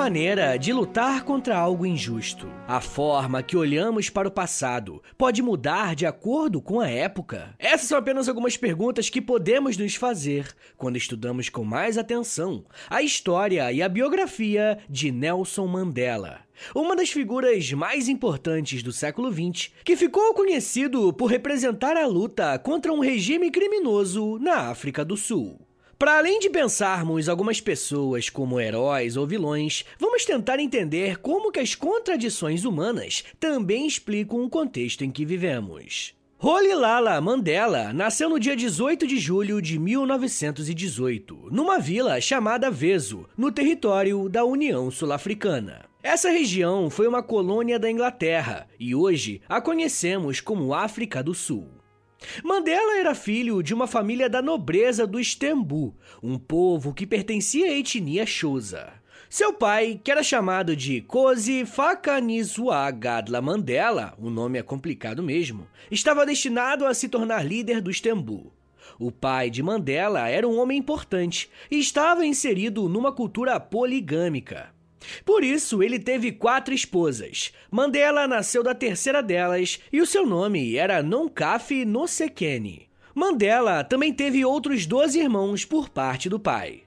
maneira de lutar contra algo injusto? A forma que olhamos para o passado pode mudar de acordo com a época? Essas são apenas algumas perguntas que podemos nos fazer quando estudamos com mais atenção a história e a biografia de Nelson Mandela. Uma das figuras mais importantes do século XX, que ficou conhecido por representar a luta contra um regime criminoso na África do Sul. Para além de pensarmos algumas pessoas como heróis ou vilões, vamos tentar entender como que as contradições humanas também explicam o contexto em que vivemos. Rolilala Mandela nasceu no dia 18 de julho de 1918, numa vila chamada Veso, no território da União Sul-Africana. Essa região foi uma colônia da Inglaterra e hoje a conhecemos como África do Sul. Mandela era filho de uma família da nobreza do Stembu, um povo que pertencia à etnia Xhosa. Seu pai, que era chamado de Kosi Fakanizwa Gadla Mandela, o nome é complicado mesmo, estava destinado a se tornar líder do Stembu. O pai de Mandela era um homem importante e estava inserido numa cultura poligâmica. Por isso, ele teve quatro esposas. Mandela nasceu da terceira delas e o seu nome era Nonkafi Nosekeni. Mandela também teve outros 12 irmãos por parte do pai.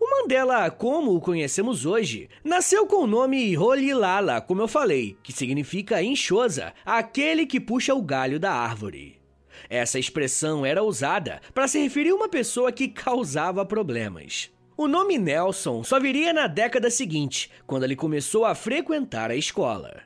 O Mandela, como o conhecemos hoje, nasceu com o nome Rolilala, como eu falei, que significa enxosa, aquele que puxa o galho da árvore. Essa expressão era usada para se referir a uma pessoa que causava problemas. O nome Nelson só viria na década seguinte, quando ele começou a frequentar a escola.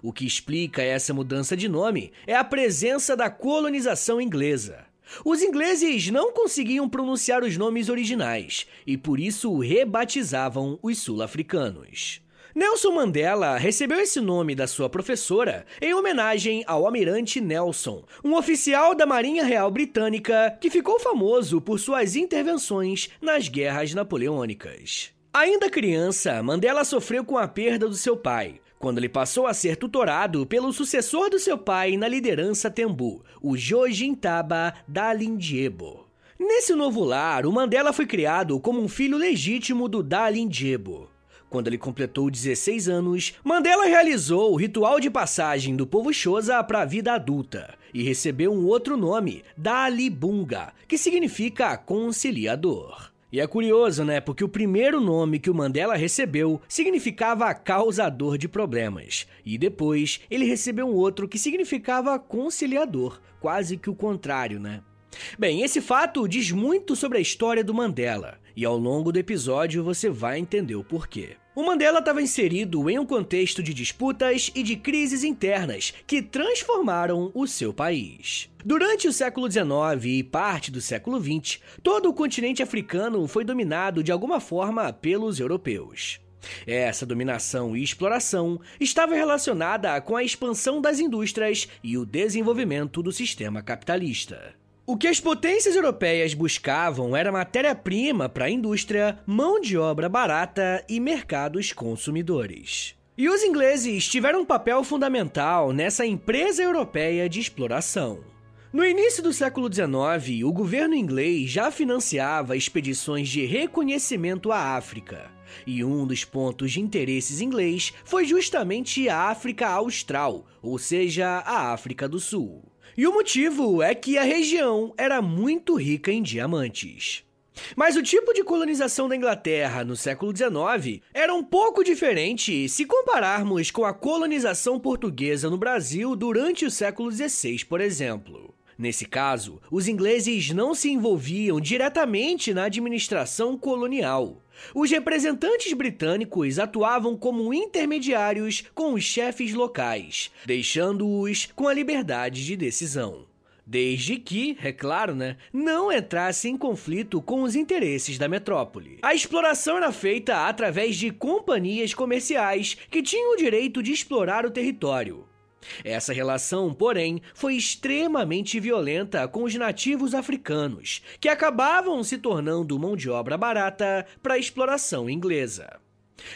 O que explica essa mudança de nome é a presença da colonização inglesa. Os ingleses não conseguiam pronunciar os nomes originais e por isso rebatizavam os sul-africanos. Nelson Mandela recebeu esse nome da sua professora em homenagem ao almirante Nelson, um oficial da Marinha Real Britânica que ficou famoso por suas intervenções nas guerras napoleônicas. Ainda criança, Mandela sofreu com a perda do seu pai, quando ele passou a ser tutorado pelo sucessor do seu pai na liderança Tembu, o Jojintaba Dalindiebo. Nesse novo lar, o Mandela foi criado como um filho legítimo do Dalindiebo. Quando ele completou 16 anos, Mandela realizou o ritual de passagem do povo Xhosa para a vida adulta e recebeu um outro nome, Dalibunga, que significa conciliador. E é curioso, né? Porque o primeiro nome que o Mandela recebeu significava causador de problemas. E depois ele recebeu um outro que significava conciliador. Quase que o contrário, né? Bem, esse fato diz muito sobre a história do Mandela. E ao longo do episódio você vai entender o porquê. O Mandela estava inserido em um contexto de disputas e de crises internas que transformaram o seu país. Durante o século XIX e parte do século XX, todo o continente africano foi dominado de alguma forma pelos europeus. Essa dominação e exploração estava relacionada com a expansão das indústrias e o desenvolvimento do sistema capitalista. O que as potências europeias buscavam era matéria-prima para a indústria, mão de obra barata e mercados consumidores. E os ingleses tiveram um papel fundamental nessa empresa europeia de exploração. No início do século XIX, o governo inglês já financiava expedições de reconhecimento à África. E um dos pontos de interesses inglês foi justamente a África Austral, ou seja, a África do Sul. E o motivo é que a região era muito rica em diamantes. Mas o tipo de colonização da Inglaterra no século XIX era um pouco diferente se compararmos com a colonização portuguesa no Brasil durante o século XVI, por exemplo. Nesse caso, os ingleses não se envolviam diretamente na administração colonial. Os representantes britânicos atuavam como intermediários com os chefes locais, deixando-os com a liberdade de decisão. Desde que, é claro, né, não entrasse em conflito com os interesses da metrópole. A exploração era feita através de companhias comerciais que tinham o direito de explorar o território. Essa relação, porém, foi extremamente violenta com os nativos africanos, que acabavam se tornando mão de obra barata para a exploração inglesa.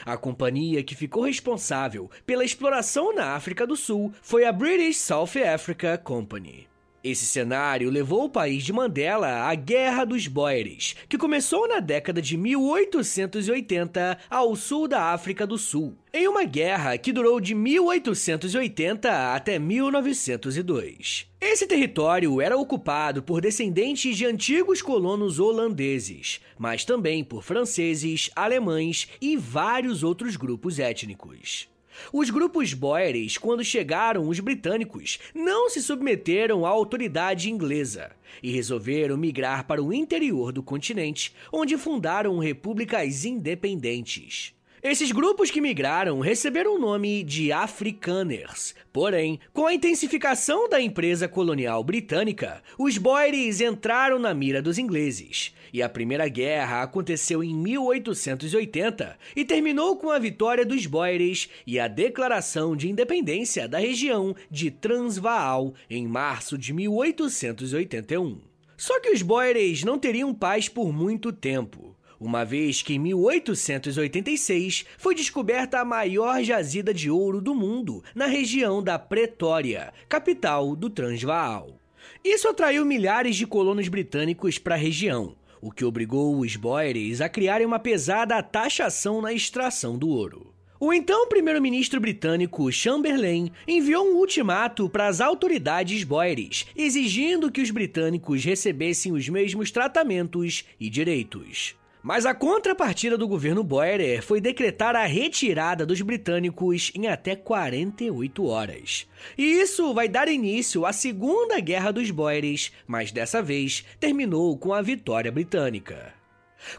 A companhia que ficou responsável pela exploração na África do Sul foi a British South Africa Company. Esse cenário levou o país de Mandela à Guerra dos Boeres, que começou na década de 1880 ao sul da África do Sul, em uma guerra que durou de 1880 até 1902. Esse território era ocupado por descendentes de antigos colonos holandeses, mas também por franceses, alemães e vários outros grupos étnicos. Os grupos Boeres, quando chegaram os britânicos, não se submeteram à autoridade inglesa e resolveram migrar para o interior do continente, onde fundaram repúblicas independentes. Esses grupos que migraram receberam o nome de Afrikaners. Porém, com a intensificação da empresa colonial britânica, os Boeres entraram na mira dos ingleses. E a Primeira Guerra aconteceu em 1880 e terminou com a vitória dos Boeres e a declaração de independência da região de Transvaal em março de 1881. Só que os Boeres não teriam paz por muito tempo uma vez que em 1886 foi descoberta a maior jazida de ouro do mundo na região da Pretória, capital do Transvaal. Isso atraiu milhares de colonos britânicos para a região, o que obrigou os Boeres a criarem uma pesada taxação na extração do ouro. O então primeiro-ministro britânico Chamberlain enviou um ultimato para as autoridades boeres, exigindo que os britânicos recebessem os mesmos tratamentos e direitos. Mas a contrapartida do governo Boer foi decretar a retirada dos britânicos em até 48 horas. E isso vai dar início à Segunda Guerra dos Boeres, mas dessa vez terminou com a vitória britânica.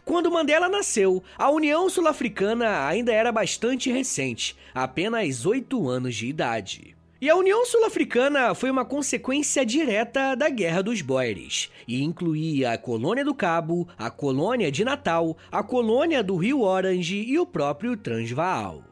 Quando Mandela nasceu, a União Sul-Africana ainda era bastante recente, apenas oito anos de idade. E a União Sul-Africana foi uma consequência direta da Guerra dos Boeres, e incluía a Colônia do Cabo, a Colônia de Natal, a Colônia do Rio Orange e o próprio Transvaal.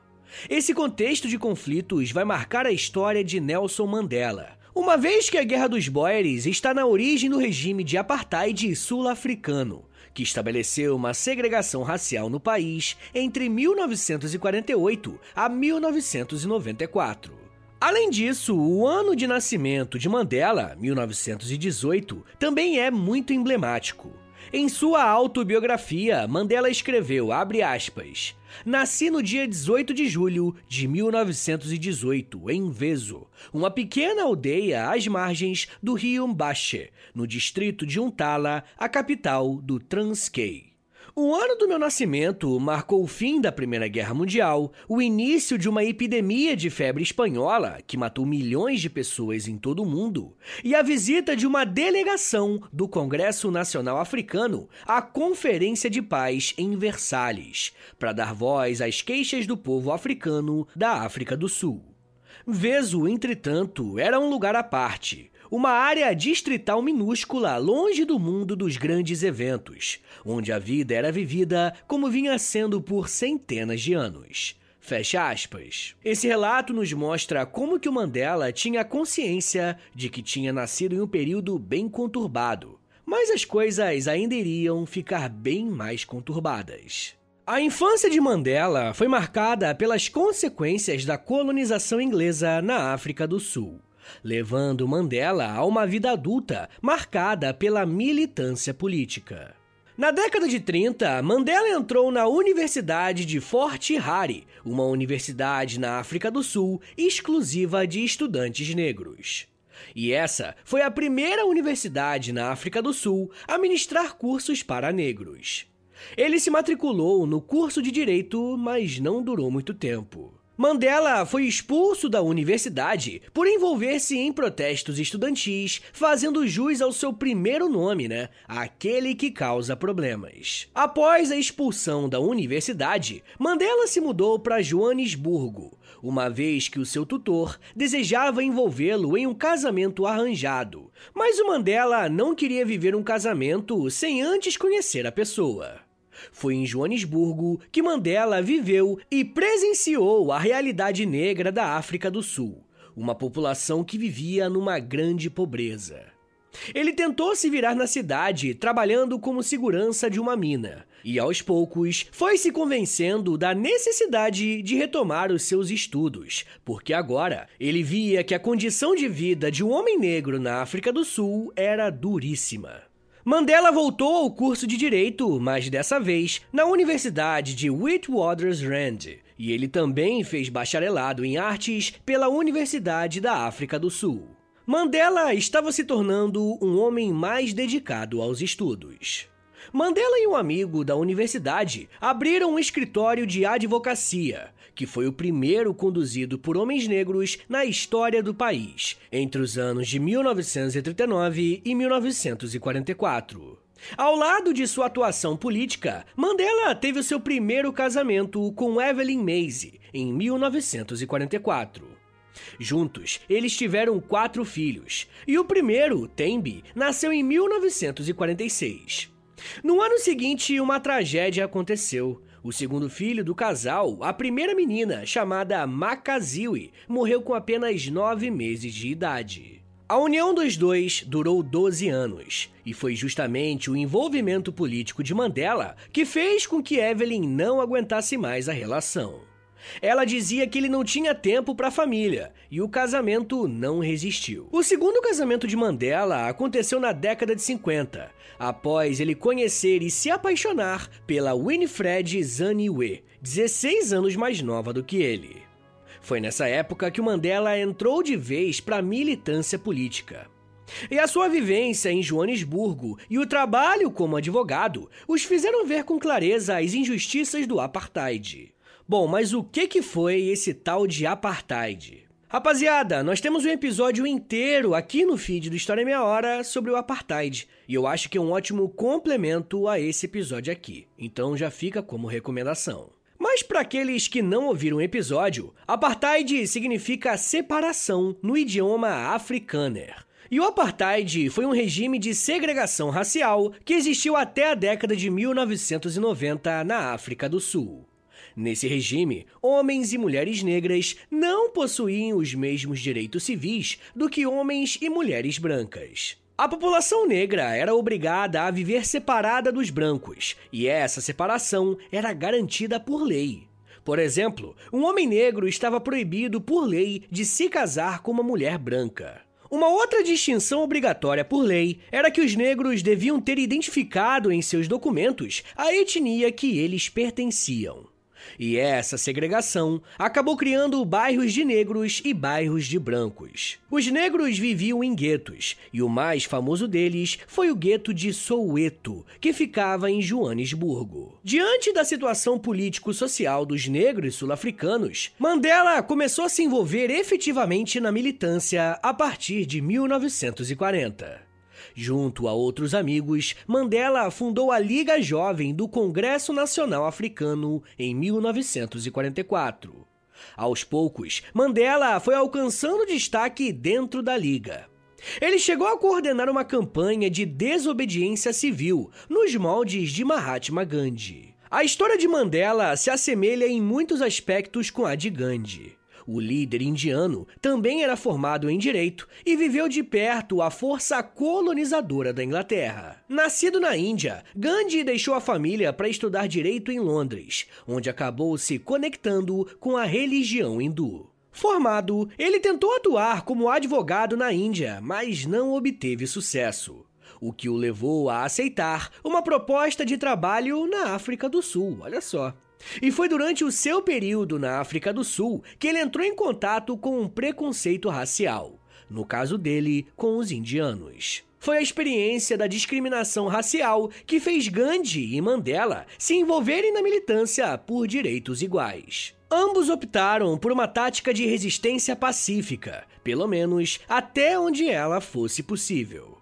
Esse contexto de conflitos vai marcar a história de Nelson Mandela, uma vez que a Guerra dos Boeres está na origem do regime de apartheid sul-africano, que estabeleceu uma segregação racial no país entre 1948 a 1994. Além disso, o ano de nascimento de Mandela, 1918, também é muito emblemático. Em sua autobiografia, Mandela escreveu, aspas, Nasci no dia 18 de julho de 1918, em Vezo, uma pequena aldeia às margens do rio Mbaxe, no distrito de Untala, a capital do Transkei. O ano do meu nascimento marcou o fim da Primeira Guerra Mundial, o início de uma epidemia de febre espanhola que matou milhões de pessoas em todo o mundo, e a visita de uma delegação do Congresso Nacional Africano à Conferência de Paz em Versalhes, para dar voz às queixas do povo africano da África do Sul. Veso, entretanto, era um lugar à parte, uma área distrital minúscula longe do mundo dos grandes eventos, onde a vida era vivida como vinha sendo por centenas de anos. Fecha aspas. Esse relato nos mostra como que o Mandela tinha consciência de que tinha nascido em um período bem conturbado, mas as coisas ainda iriam ficar bem mais conturbadas. A infância de Mandela foi marcada pelas consequências da colonização inglesa na África do Sul levando Mandela a uma vida adulta marcada pela militância política. Na década de 30, Mandela entrou na Universidade de Fort Hare, uma universidade na África do Sul exclusiva de estudantes negros. E essa foi a primeira universidade na África do Sul a ministrar cursos para negros. Ele se matriculou no curso de direito, mas não durou muito tempo. Mandela foi expulso da universidade por envolver-se em protestos estudantis, fazendo jus ao seu primeiro nome, né? Aquele que causa problemas. Após a expulsão da universidade, Mandela se mudou para Joanesburgo, uma vez que o seu tutor desejava envolvê-lo em um casamento arranjado. Mas o Mandela não queria viver um casamento sem antes conhecer a pessoa. Foi em Joanesburgo que Mandela viveu e presenciou a realidade negra da África do Sul, uma população que vivia numa grande pobreza. Ele tentou se virar na cidade, trabalhando como segurança de uma mina, e aos poucos foi se convencendo da necessidade de retomar os seus estudos, porque agora ele via que a condição de vida de um homem negro na África do Sul era duríssima. Mandela voltou ao curso de direito, mas dessa vez na Universidade de Witwatersrand, e ele também fez bacharelado em artes pela Universidade da África do Sul. Mandela estava se tornando um homem mais dedicado aos estudos. Mandela e um amigo da universidade abriram um escritório de advocacia, que foi o primeiro conduzido por homens negros na história do país, entre os anos de 1939 e 1944. Ao lado de sua atuação política, Mandela teve o seu primeiro casamento com Evelyn Macy em 1944. Juntos, eles tiveram quatro filhos, e o primeiro, Tembi, nasceu em 1946. No ano seguinte, uma tragédia aconteceu. O segundo filho do casal, a primeira menina, chamada Makaziwe, morreu com apenas nove meses de idade. A união dos dois durou 12 anos, e foi justamente o envolvimento político de Mandela que fez com que Evelyn não aguentasse mais a relação. Ela dizia que ele não tinha tempo para a família e o casamento não resistiu. O segundo casamento de Mandela aconteceu na década de 50, após ele conhecer e se apaixonar pela Winifred Zaniwe, 16 anos mais nova do que ele. Foi nessa época que o Mandela entrou de vez para a militância política. E a sua vivência em Joanesburgo e o trabalho como advogado os fizeram ver com clareza as injustiças do apartheid. Bom, mas o que, que foi esse tal de apartheid? Rapaziada, nós temos um episódio inteiro aqui no feed do História Meia Hora sobre o apartheid, e eu acho que é um ótimo complemento a esse episódio aqui, então já fica como recomendação. Mas para aqueles que não ouviram o episódio, apartheid significa separação no idioma afrikaner. E o apartheid foi um regime de segregação racial que existiu até a década de 1990 na África do Sul. Nesse regime, homens e mulheres negras não possuíam os mesmos direitos civis do que homens e mulheres brancas. A população negra era obrigada a viver separada dos brancos, e essa separação era garantida por lei. Por exemplo, um homem negro estava proibido por lei de se casar com uma mulher branca. Uma outra distinção obrigatória por lei era que os negros deviam ter identificado em seus documentos a etnia que eles pertenciam. E essa segregação acabou criando bairros de negros e bairros de brancos. Os negros viviam em guetos, e o mais famoso deles foi o gueto de Soweto, que ficava em Joanesburgo. Diante da situação político-social dos negros sul-africanos, Mandela começou a se envolver efetivamente na militância a partir de 1940. Junto a outros amigos, Mandela fundou a Liga Jovem do Congresso Nacional Africano em 1944. Aos poucos, Mandela foi alcançando destaque dentro da Liga. Ele chegou a coordenar uma campanha de desobediência civil nos moldes de Mahatma Gandhi. A história de Mandela se assemelha em muitos aspectos com a de Gandhi. O líder indiano também era formado em direito e viveu de perto a força colonizadora da Inglaterra. Nascido na Índia, Gandhi deixou a família para estudar direito em Londres, onde acabou se conectando com a religião hindu. Formado, ele tentou atuar como advogado na Índia, mas não obteve sucesso o que o levou a aceitar uma proposta de trabalho na África do Sul, olha só. E foi durante o seu período na África do Sul que ele entrou em contato com um preconceito racial, no caso dele, com os indianos. Foi a experiência da discriminação racial que fez Gandhi e Mandela se envolverem na militância por direitos iguais. Ambos optaram por uma tática de resistência pacífica, pelo menos até onde ela fosse possível.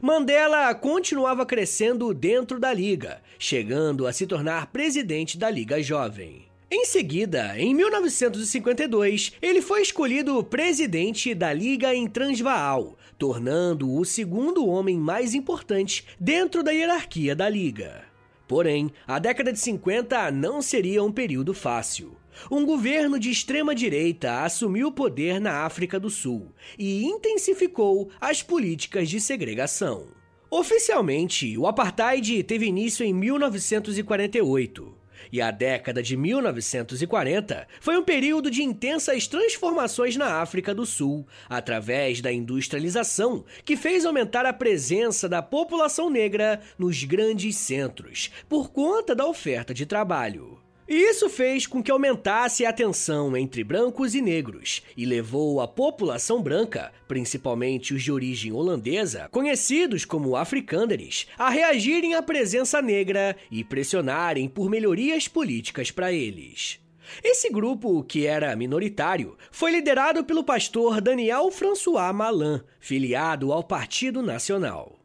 Mandela continuava crescendo dentro da Liga, chegando a se tornar presidente da Liga Jovem. Em seguida, em 1952, ele foi escolhido presidente da Liga em Transvaal, tornando-o o segundo homem mais importante dentro da hierarquia da Liga. Porém, a década de 50 não seria um período fácil. Um governo de extrema-direita assumiu o poder na África do Sul e intensificou as políticas de segregação. Oficialmente, o apartheid teve início em 1948. E a década de 1940 foi um período de intensas transformações na África do Sul, através da industrialização, que fez aumentar a presença da população negra nos grandes centros, por conta da oferta de trabalho. E isso fez com que aumentasse a tensão entre brancos e negros e levou a população branca, principalmente os de origem holandesa, conhecidos como africânderes, a reagirem à presença negra e pressionarem por melhorias políticas para eles. Esse grupo, que era minoritário, foi liderado pelo pastor Daniel François Malan, filiado ao Partido Nacional.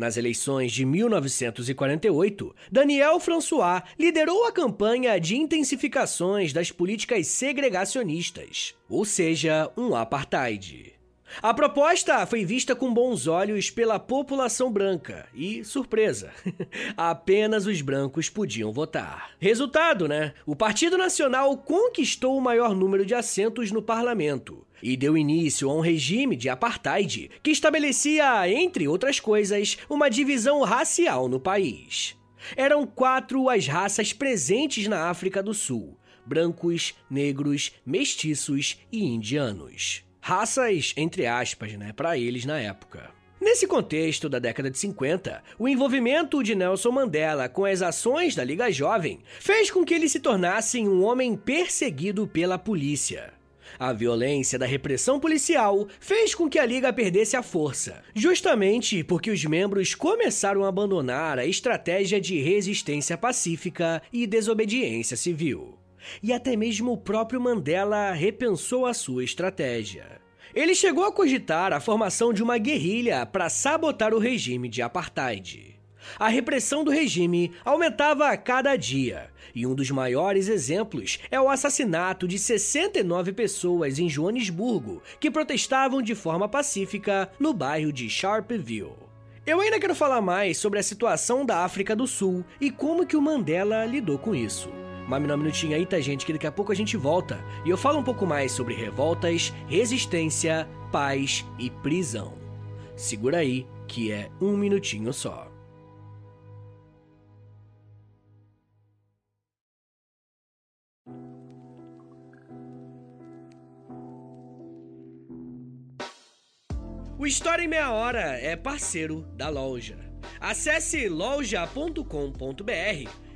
Nas eleições de 1948, Daniel François liderou a campanha de intensificações das políticas segregacionistas, ou seja, um apartheid. A proposta foi vista com bons olhos pela população branca e, surpresa, apenas os brancos podiam votar. Resultado, né? O Partido Nacional conquistou o maior número de assentos no parlamento e deu início a um regime de apartheid que estabelecia, entre outras coisas, uma divisão racial no país. Eram quatro as raças presentes na África do Sul: brancos, negros, mestiços e indianos. Raças, entre aspas, né, para eles na época. Nesse contexto da década de 50, o envolvimento de Nelson Mandela com as ações da Liga Jovem fez com que ele se tornasse um homem perseguido pela polícia. A violência da repressão policial fez com que a Liga perdesse a força, justamente porque os membros começaram a abandonar a estratégia de resistência pacífica e desobediência civil. E até mesmo o próprio Mandela repensou a sua estratégia. Ele chegou a cogitar a formação de uma guerrilha para sabotar o regime de apartheid. A repressão do regime aumentava a cada dia, e um dos maiores exemplos é o assassinato de 69 pessoas em Joanesburgo que protestavam de forma pacífica no bairro de Sharpeville. Eu ainda quero falar mais sobre a situação da África do Sul e como que o Mandela lidou com isso. Um minutinho aí, tá, gente? Que daqui a pouco a gente volta e eu falo um pouco mais sobre revoltas, resistência, paz e prisão. Segura aí, que é um minutinho só. O História em Meia Hora é parceiro da loja. Acesse loja.com.br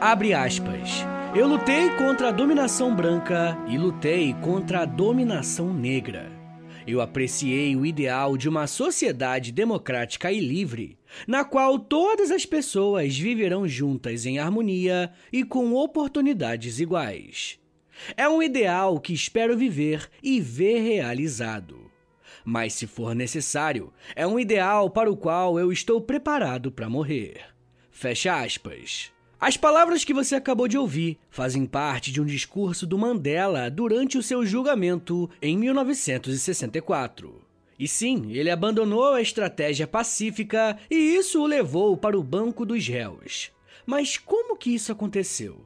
Abre aspas. Eu lutei contra a dominação branca e lutei contra a dominação negra. Eu apreciei o ideal de uma sociedade democrática e livre, na qual todas as pessoas viverão juntas em harmonia e com oportunidades iguais. É um ideal que espero viver e ver realizado. Mas, se for necessário, é um ideal para o qual eu estou preparado para morrer. Fecha aspas. As palavras que você acabou de ouvir fazem parte de um discurso do Mandela durante o seu julgamento em 1964. E sim, ele abandonou a estratégia pacífica e isso o levou para o banco dos réus. Mas como que isso aconteceu?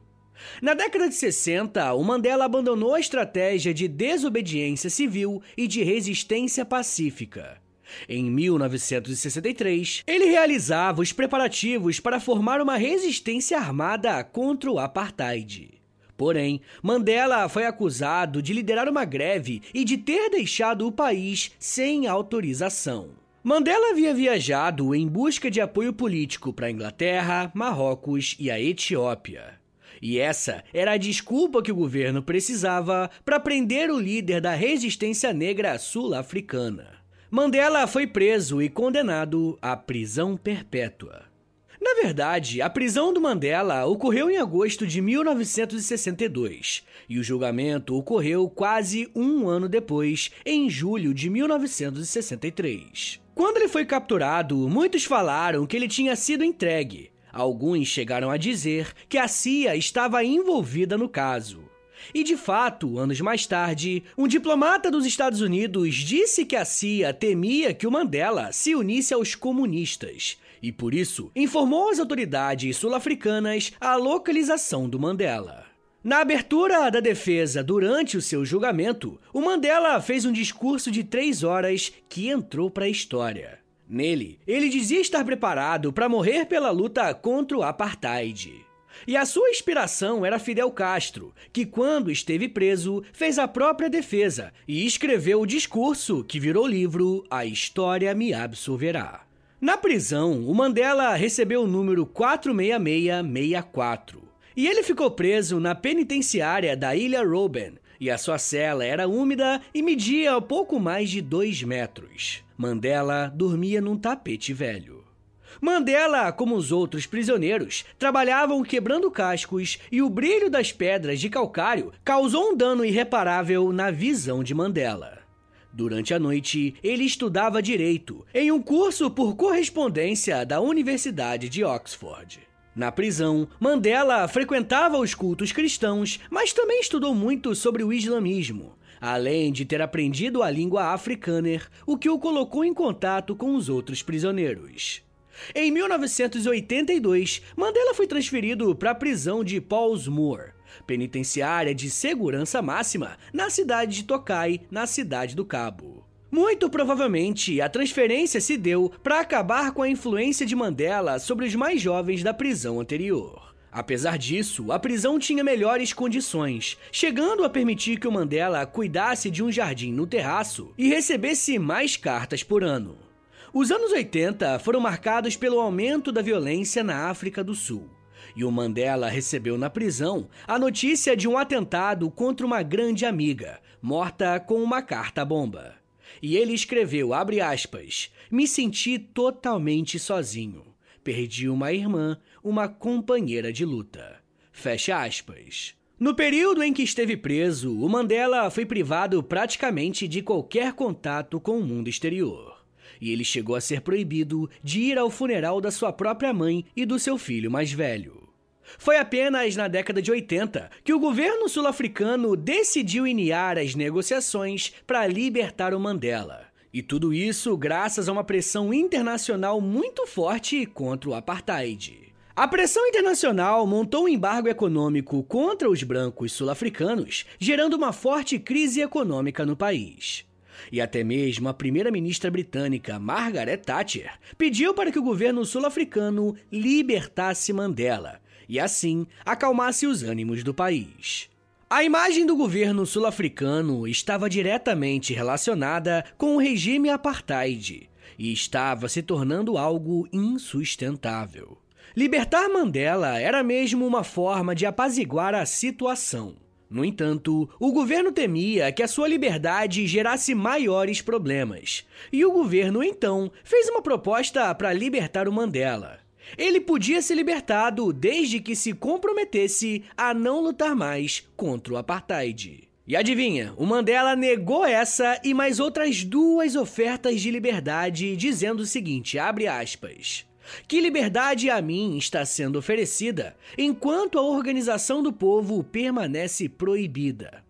Na década de 60, o Mandela abandonou a estratégia de desobediência civil e de resistência pacífica. Em 1963, ele realizava os preparativos para formar uma resistência armada contra o apartheid. Porém, Mandela foi acusado de liderar uma greve e de ter deixado o país sem autorização. Mandela havia viajado em busca de apoio político para a Inglaterra, Marrocos e a Etiópia. E essa era a desculpa que o governo precisava para prender o líder da resistência negra sul-africana. Mandela foi preso e condenado à prisão perpétua. Na verdade, a prisão do Mandela ocorreu em agosto de 1962 e o julgamento ocorreu quase um ano depois, em julho de 1963. Quando ele foi capturado, muitos falaram que ele tinha sido entregue. Alguns chegaram a dizer que a CIA estava envolvida no caso. E de fato, anos mais tarde, um diplomata dos Estados Unidos disse que a CIA temia que o Mandela se unisse aos comunistas e por isso informou as autoridades sul-africanas a localização do Mandela. Na abertura da defesa durante o seu julgamento, o Mandela fez um discurso de três horas que entrou para a história. Nele, ele dizia estar preparado para morrer pela luta contra o apartheid. E a sua inspiração era Fidel Castro, que, quando esteve preso, fez a própria defesa e escreveu o discurso que virou livro A História Me Absolverá. Na prisão, o Mandela recebeu o número 46664 e ele ficou preso na penitenciária da Ilha Robben. E a sua cela era úmida e media pouco mais de dois metros. Mandela dormia num tapete velho. Mandela, como os outros prisioneiros, trabalhavam quebrando cascos e o brilho das pedras de calcário causou um dano irreparável na visão de Mandela. Durante a noite, ele estudava direito em um curso por correspondência da Universidade de Oxford. Na prisão, Mandela frequentava os cultos cristãos, mas também estudou muito sobre o islamismo, além de ter aprendido a língua afrikaner, o que o colocou em contato com os outros prisioneiros. Em 1982, Mandela foi transferido para a prisão de Paulsmoor, penitenciária de segurança máxima na cidade de Tokai, na cidade do Cabo. Muito provavelmente, a transferência se deu para acabar com a influência de Mandela sobre os mais jovens da prisão anterior. Apesar disso, a prisão tinha melhores condições, chegando a permitir que o Mandela cuidasse de um jardim no terraço e recebesse mais cartas por ano. Os anos 80 foram marcados pelo aumento da violência na África do Sul e o Mandela recebeu na prisão a notícia de um atentado contra uma grande amiga, morta com uma carta-bomba. E ele escreveu, abre aspas, me senti totalmente sozinho. Perdi uma irmã, uma companheira de luta. Fecha aspas. No período em que esteve preso, o Mandela foi privado praticamente de qualquer contato com o mundo exterior e ele chegou a ser proibido de ir ao funeral da sua própria mãe e do seu filho mais velho. Foi apenas na década de 80 que o governo sul-africano decidiu iniciar as negociações para libertar o Mandela. E tudo isso graças a uma pressão internacional muito forte contra o apartheid. A pressão internacional montou um embargo econômico contra os brancos sul-africanos, gerando uma forte crise econômica no país. E até mesmo a primeira-ministra britânica Margaret Thatcher pediu para que o governo sul-africano libertasse Mandela, e assim acalmasse os ânimos do país. A imagem do governo sul-africano estava diretamente relacionada com o regime apartheid e estava se tornando algo insustentável. Libertar Mandela era mesmo uma forma de apaziguar a situação. No entanto, o governo temia que a sua liberdade gerasse maiores problemas, e o governo então fez uma proposta para libertar o Mandela. Ele podia ser libertado desde que se comprometesse a não lutar mais contra o apartheid. E adivinha, o Mandela negou essa e mais outras duas ofertas de liberdade, dizendo o seguinte: abre aspas. Que liberdade a mim está sendo oferecida enquanto a organização do povo permanece proibida.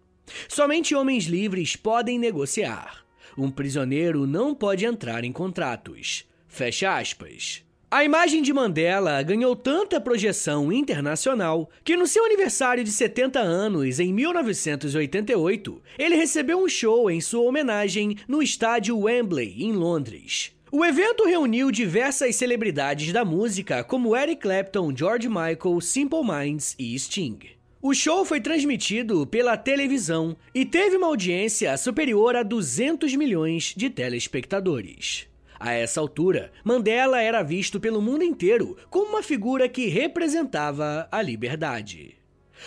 Somente homens livres podem negociar. Um prisioneiro não pode entrar em contratos. Fecha aspas. A imagem de Mandela ganhou tanta projeção internacional que no seu aniversário de 70 anos, em 1988, ele recebeu um show em sua homenagem no estádio Wembley, em Londres. O evento reuniu diversas celebridades da música como Eric Clapton, George Michael, Simple Minds e Sting. O show foi transmitido pela televisão e teve uma audiência superior a 200 milhões de telespectadores. A essa altura, Mandela era visto pelo mundo inteiro como uma figura que representava a liberdade.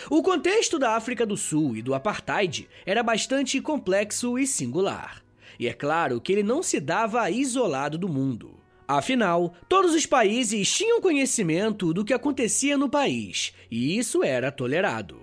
O contexto da África do Sul e do apartheid era bastante complexo e singular. E é claro que ele não se dava isolado do mundo. Afinal, todos os países tinham conhecimento do que acontecia no país, e isso era tolerado.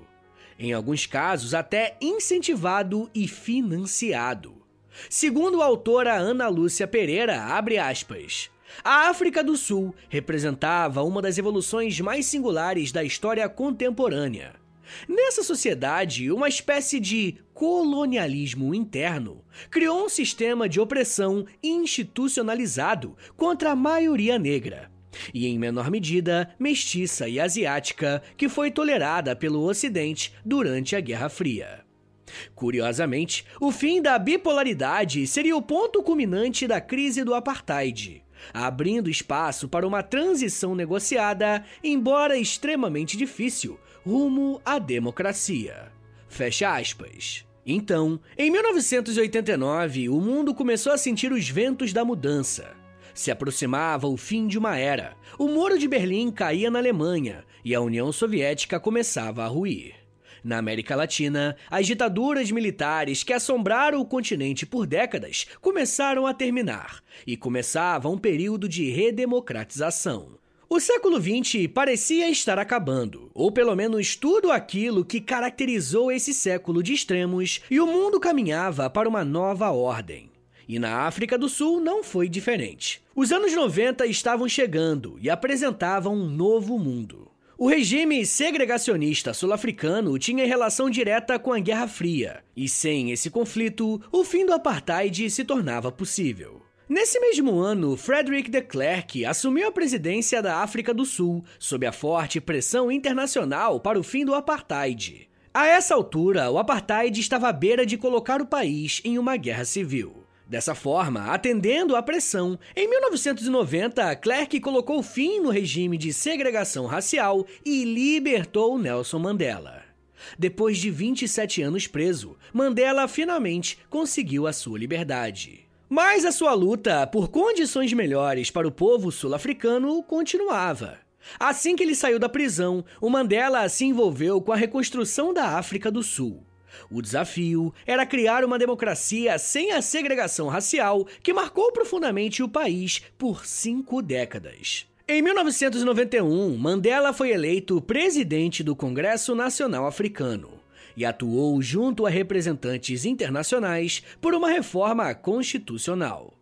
Em alguns casos, até incentivado e financiado. Segundo a autora Ana Lúcia Pereira, abre aspas. A África do Sul representava uma das evoluções mais singulares da história contemporânea. Nessa sociedade, uma espécie de colonialismo interno criou um sistema de opressão institucionalizado contra a maioria negra. E em menor medida, mestiça e asiática, que foi tolerada pelo Ocidente durante a Guerra Fria. Curiosamente, o fim da bipolaridade seria o ponto culminante da crise do apartheid, abrindo espaço para uma transição negociada, embora extremamente difícil, rumo à democracia. Fecha aspas. Então, em 1989, o mundo começou a sentir os ventos da mudança. Se aproximava o fim de uma era, o Muro de Berlim caía na Alemanha e a União Soviética começava a ruir. Na América Latina, as ditaduras militares que assombraram o continente por décadas começaram a terminar e começava um período de redemocratização. O século XX parecia estar acabando, ou pelo menos tudo aquilo que caracterizou esse século de extremos, e o mundo caminhava para uma nova ordem. E na África do Sul não foi diferente. Os anos 90 estavam chegando e apresentavam um novo mundo. O regime segregacionista sul-africano tinha relação direta com a Guerra Fria, e sem esse conflito, o fim do apartheid se tornava possível. Nesse mesmo ano, Frederick de Klerk assumiu a presidência da África do Sul, sob a forte pressão internacional para o fim do apartheid. A essa altura, o apartheid estava à beira de colocar o país em uma guerra civil. Dessa forma, atendendo à pressão, em 1990, Clerk colocou fim no regime de segregação racial e libertou Nelson Mandela. Depois de 27 anos preso, Mandela finalmente conseguiu a sua liberdade. Mas a sua luta por condições melhores para o povo sul-africano continuava. Assim que ele saiu da prisão, o Mandela se envolveu com a reconstrução da África do Sul. O desafio era criar uma democracia sem a segregação racial que marcou profundamente o país por cinco décadas. Em 1991, Mandela foi eleito presidente do Congresso Nacional Africano e atuou junto a representantes internacionais por uma reforma constitucional.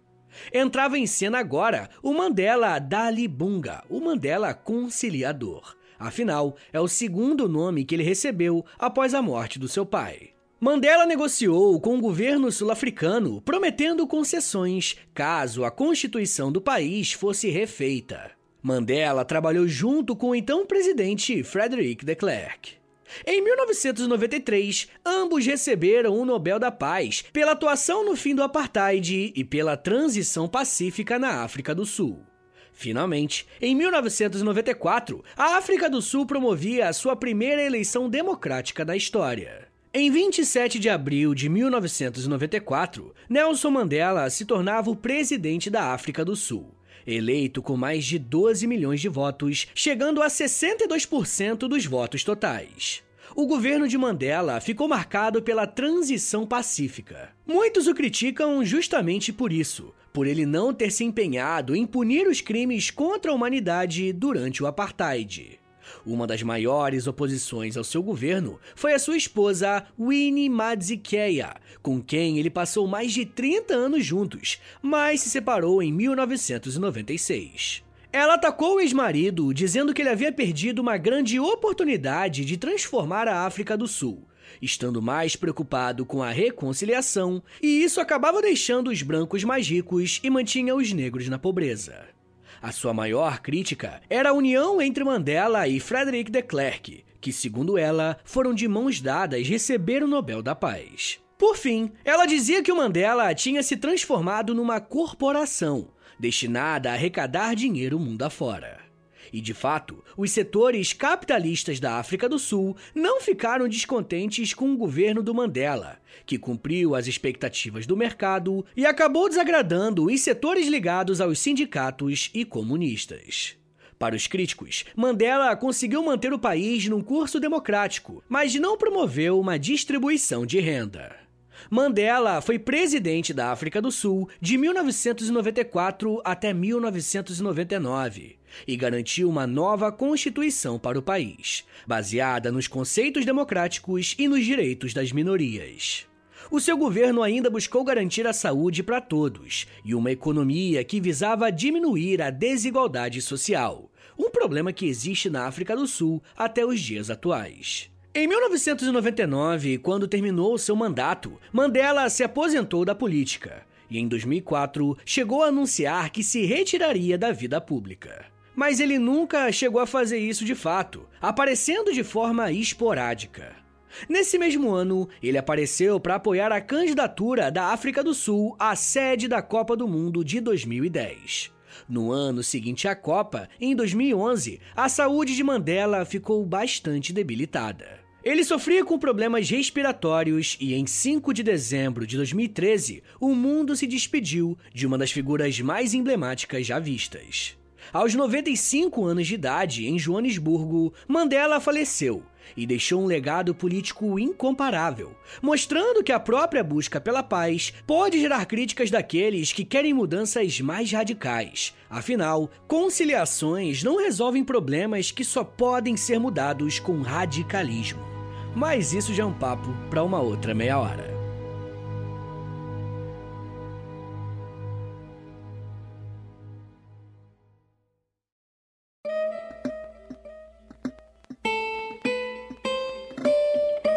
Entrava em cena agora o Mandela Dalibunga, o Mandela Conciliador. Afinal, é o segundo nome que ele recebeu após a morte do seu pai. Mandela negociou com o governo sul-africano, prometendo concessões caso a constituição do país fosse refeita. Mandela trabalhou junto com o então presidente Frederick de Klerk. Em 1993, ambos receberam o Nobel da Paz pela atuação no fim do apartheid e pela transição pacífica na África do Sul. Finalmente, em 1994, a África do Sul promovia a sua primeira eleição democrática da história. Em 27 de abril de 1994, Nelson Mandela se tornava o presidente da África do Sul eleito com mais de 12 milhões de votos, chegando a 62% dos votos totais. O governo de Mandela ficou marcado pela transição pacífica. Muitos o criticam justamente por isso, por ele não ter se empenhado em punir os crimes contra a humanidade durante o apartheid. Uma das maiores oposições ao seu governo foi a sua esposa Winnie Madzikeya, com quem ele passou mais de 30 anos juntos, mas se separou em 1996. Ela atacou o ex-marido, dizendo que ele havia perdido uma grande oportunidade de transformar a África do Sul, estando mais preocupado com a reconciliação, e isso acabava deixando os brancos mais ricos e mantinha os negros na pobreza. A sua maior crítica era a união entre Mandela e Frederick de Klerk, que, segundo ela, foram de mãos dadas receber o Nobel da Paz. Por fim, ela dizia que o Mandela tinha se transformado numa corporação destinada a arrecadar dinheiro mundo afora. E de fato, os setores capitalistas da África do Sul não ficaram descontentes com o governo do Mandela, que cumpriu as expectativas do mercado e acabou desagradando os setores ligados aos sindicatos e comunistas. Para os críticos, Mandela conseguiu manter o país num curso democrático, mas não promoveu uma distribuição de renda. Mandela foi presidente da África do Sul de 1994 até 1999 e garantiu uma nova constituição para o país, baseada nos conceitos democráticos e nos direitos das minorias. O seu governo ainda buscou garantir a saúde para todos e uma economia que visava diminuir a desigualdade social, um problema que existe na África do Sul até os dias atuais. Em 1999, quando terminou seu mandato, Mandela se aposentou da política e em 2004 chegou a anunciar que se retiraria da vida pública. Mas ele nunca chegou a fazer isso de fato, aparecendo de forma esporádica. Nesse mesmo ano, ele apareceu para apoiar a candidatura da África do Sul à sede da Copa do Mundo de 2010. No ano seguinte à Copa, em 2011, a saúde de Mandela ficou bastante debilitada. Ele sofria com problemas respiratórios e, em 5 de dezembro de 2013, o mundo se despediu de uma das figuras mais emblemáticas já vistas. Aos 95 anos de idade, em Joanesburgo, Mandela faleceu e deixou um legado político incomparável, mostrando que a própria busca pela paz pode gerar críticas daqueles que querem mudanças mais radicais. Afinal, conciliações não resolvem problemas que só podem ser mudados com radicalismo. Mas isso já é um papo para uma outra meia hora.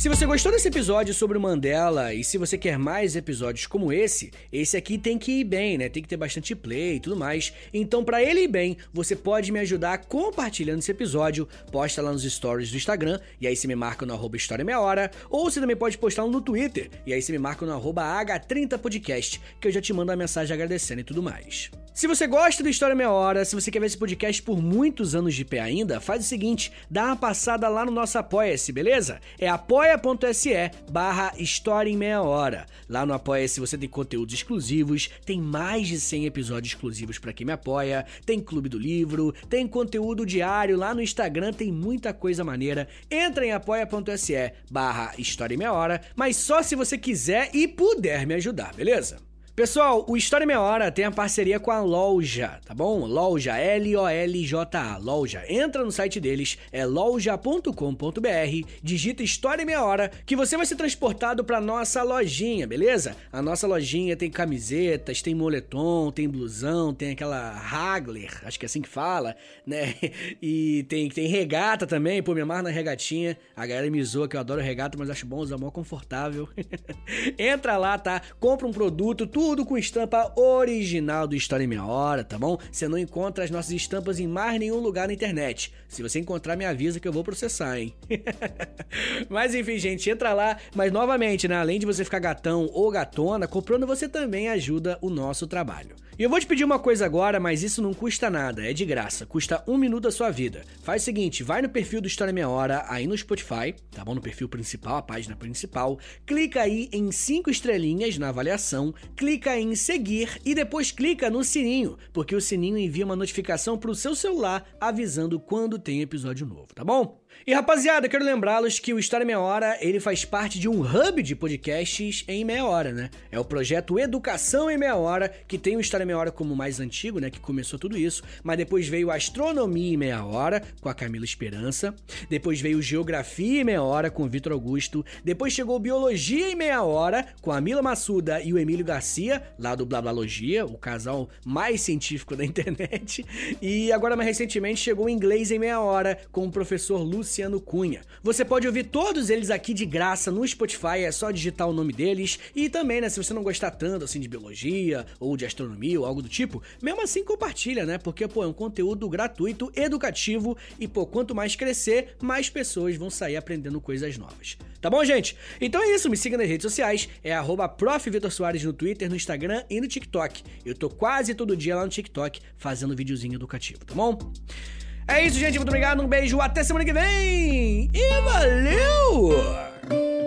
Se você gostou desse episódio sobre o Mandela e se você quer mais episódios como esse, esse aqui tem que ir bem, né? Tem que ter bastante play e tudo mais. Então, para ele ir bem, você pode me ajudar compartilhando esse episódio. Posta lá nos stories do Instagram e aí você me marca no arroba História Meia Hora. Ou você também pode postar no Twitter e aí você me marca no arroba H30podcast, que eu já te mando a mensagem agradecendo e tudo mais. Se você gosta do História Meia Hora, se você quer ver esse podcast por muitos anos de pé ainda, faz o seguinte, dá uma passada lá no nosso Apoia-se, beleza? É apoia.se barra História em Meia Hora. Lá no Apoia-se você tem conteúdos exclusivos, tem mais de 100 episódios exclusivos para quem me apoia, tem Clube do Livro, tem conteúdo diário lá no Instagram, tem muita coisa maneira. Entra em apoia.se barra História em Meia Hora, mas só se você quiser e puder me ajudar, beleza? Pessoal, o História Meia Hora tem a parceria com a Loja, tá bom? Loja, L-O-L-J-A, Loja. Entra no site deles, é loja.com.br, digita História Meia Hora, que você vai ser transportado pra nossa lojinha, beleza? A nossa lojinha tem camisetas, tem moletom, tem blusão, tem aquela Hagler, acho que é assim que fala, né? E tem, tem regata também, pô, me amarro na regatinha. A galera me zoa que eu adoro regata, mas acho bom usar mó confortável. Entra lá, tá? Compra um produto, tudo tudo com estampa original do História em Meia Hora, tá bom? Você não encontra as nossas estampas em mais nenhum lugar na internet. Se você encontrar, me avisa que eu vou processar, hein? mas enfim, gente, entra lá. Mas novamente, né? Além de você ficar gatão ou gatona, comprando você também ajuda o nosso trabalho. E eu vou te pedir uma coisa agora, mas isso não custa nada, é de graça, custa um minuto da sua vida. Faz o seguinte, vai no perfil do História Meia Hora, aí no Spotify, tá bom? No perfil principal, a página principal, clica aí em cinco estrelinhas na avaliação, clica em seguir e depois clica no sininho, porque o sininho envia uma notificação pro seu celular avisando quando tem episódio novo, tá bom? E rapaziada, quero lembrá-los que o História Meia Hora, ele faz parte de um hub de podcasts em meia hora, né? É o projeto Educação em Meia Hora, que tem o História Meia Hora como mais antigo, né? Que começou tudo isso, mas depois veio Astronomia em Meia Hora, com a Camila Esperança, depois veio Geografia em Meia Hora, com o Vitor Augusto, depois chegou Biologia em Meia Hora, com a Mila Massuda e o Emílio Garcia, lá do Blablalogia, o casal mais científico da internet, e agora mais recentemente chegou Inglês em Meia Hora, com o professor Lúcio Luciano Cunha. Você pode ouvir todos eles aqui de graça no Spotify, é só digitar o nome deles. E também, né, se você não gostar tanto assim de biologia ou de astronomia ou algo do tipo, mesmo assim compartilha, né? Porque pô, é um conteúdo gratuito, educativo e pô, quanto mais crescer, mais pessoas vão sair aprendendo coisas novas. Tá bom, gente? Então é isso, me siga nas redes sociais, é @profvitorsoares no Twitter, no Instagram e no TikTok. Eu tô quase todo dia lá no TikTok fazendo videozinho educativo, tá bom? É isso, gente. Muito obrigado. Um beijo. Até semana que vem. E valeu!